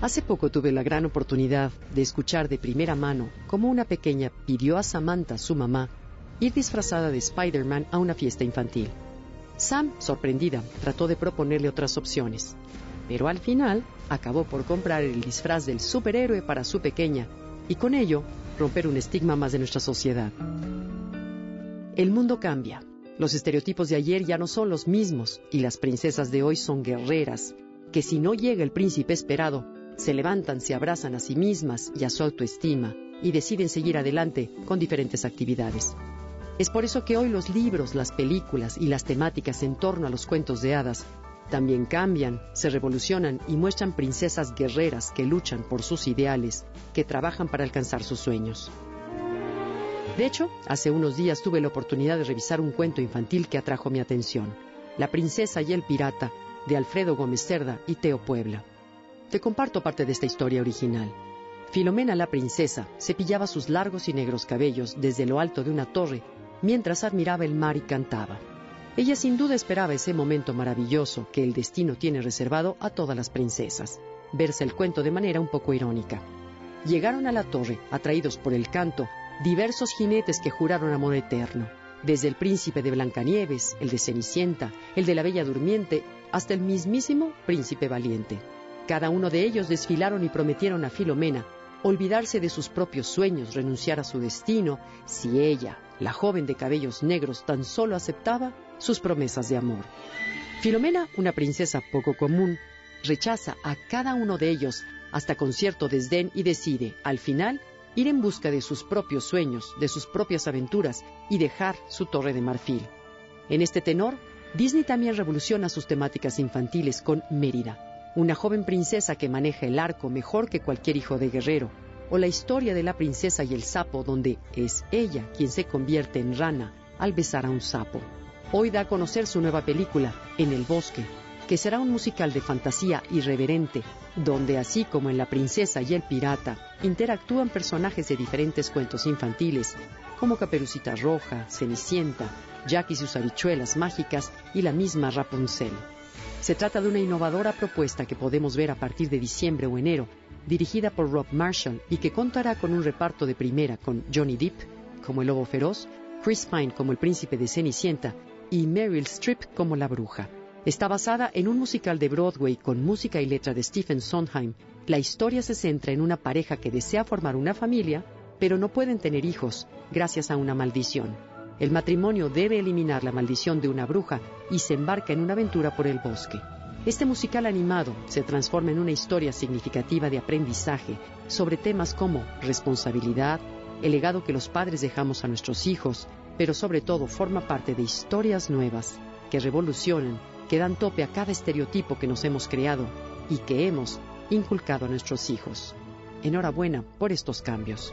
Hace poco tuve la gran oportunidad de escuchar de primera mano cómo una pequeña pidió a Samantha, su mamá, ir disfrazada de Spider-Man a una fiesta infantil. Sam, sorprendida, trató de proponerle otras opciones, pero al final acabó por comprar el disfraz del superhéroe para su pequeña y con ello romper un estigma más de nuestra sociedad. El mundo cambia. Los estereotipos de ayer ya no son los mismos y las princesas de hoy son guerreras, que si no llega el príncipe esperado, se levantan, se abrazan a sí mismas y a su autoestima y deciden seguir adelante con diferentes actividades. Es por eso que hoy los libros, las películas y las temáticas en torno a los cuentos de hadas también cambian, se revolucionan y muestran princesas guerreras que luchan por sus ideales, que trabajan para alcanzar sus sueños. De hecho, hace unos días tuve la oportunidad de revisar un cuento infantil que atrajo mi atención, La princesa y el pirata, de Alfredo Gómez Cerda y Teo Puebla. Te comparto parte de esta historia original. Filomena la princesa cepillaba sus largos y negros cabellos desde lo alto de una torre mientras admiraba el mar y cantaba. Ella sin duda esperaba ese momento maravilloso que el destino tiene reservado a todas las princesas, verse el cuento de manera un poco irónica. Llegaron a la torre, atraídos por el canto, diversos jinetes que juraron amor eterno, desde el príncipe de Blancanieves, el de Cenicienta, el de la Bella Durmiente, hasta el mismísimo príncipe valiente. Cada uno de ellos desfilaron y prometieron a Filomena olvidarse de sus propios sueños, renunciar a su destino, si ella, la joven de cabellos negros, tan solo aceptaba sus promesas de amor. Filomena, una princesa poco común, rechaza a cada uno de ellos hasta con cierto desdén y decide, al final, ir en busca de sus propios sueños, de sus propias aventuras y dejar su torre de marfil. En este tenor, Disney también revoluciona sus temáticas infantiles con Mérida, una joven princesa que maneja el arco mejor que cualquier hijo de guerrero, o la historia de la princesa y el sapo donde es ella quien se convierte en rana al besar a un sapo. Hoy da a conocer su nueva película, En el bosque, que será un musical de fantasía irreverente, donde así como en La princesa y el pirata, interactúan personajes de diferentes cuentos infantiles, como Caperucita Roja, Cenicienta, Jack y sus habichuelas mágicas y la misma Rapunzel. Se trata de una innovadora propuesta que podemos ver a partir de diciembre o enero, dirigida por Rob Marshall y que contará con un reparto de primera con Johnny Depp como el lobo feroz, Chris Pine como el príncipe de Cenicienta y Meryl Streep como la bruja. Está basada en un musical de Broadway con música y letra de Stephen Sondheim. La historia se centra en una pareja que desea formar una familia, pero no pueden tener hijos gracias a una maldición. El matrimonio debe eliminar la maldición de una bruja y se embarca en una aventura por el bosque. Este musical animado se transforma en una historia significativa de aprendizaje sobre temas como responsabilidad, el legado que los padres dejamos a nuestros hijos, pero sobre todo forma parte de historias nuevas que revolucionan, que dan tope a cada estereotipo que nos hemos creado y que hemos inculcado a nuestros hijos. Enhorabuena por estos cambios.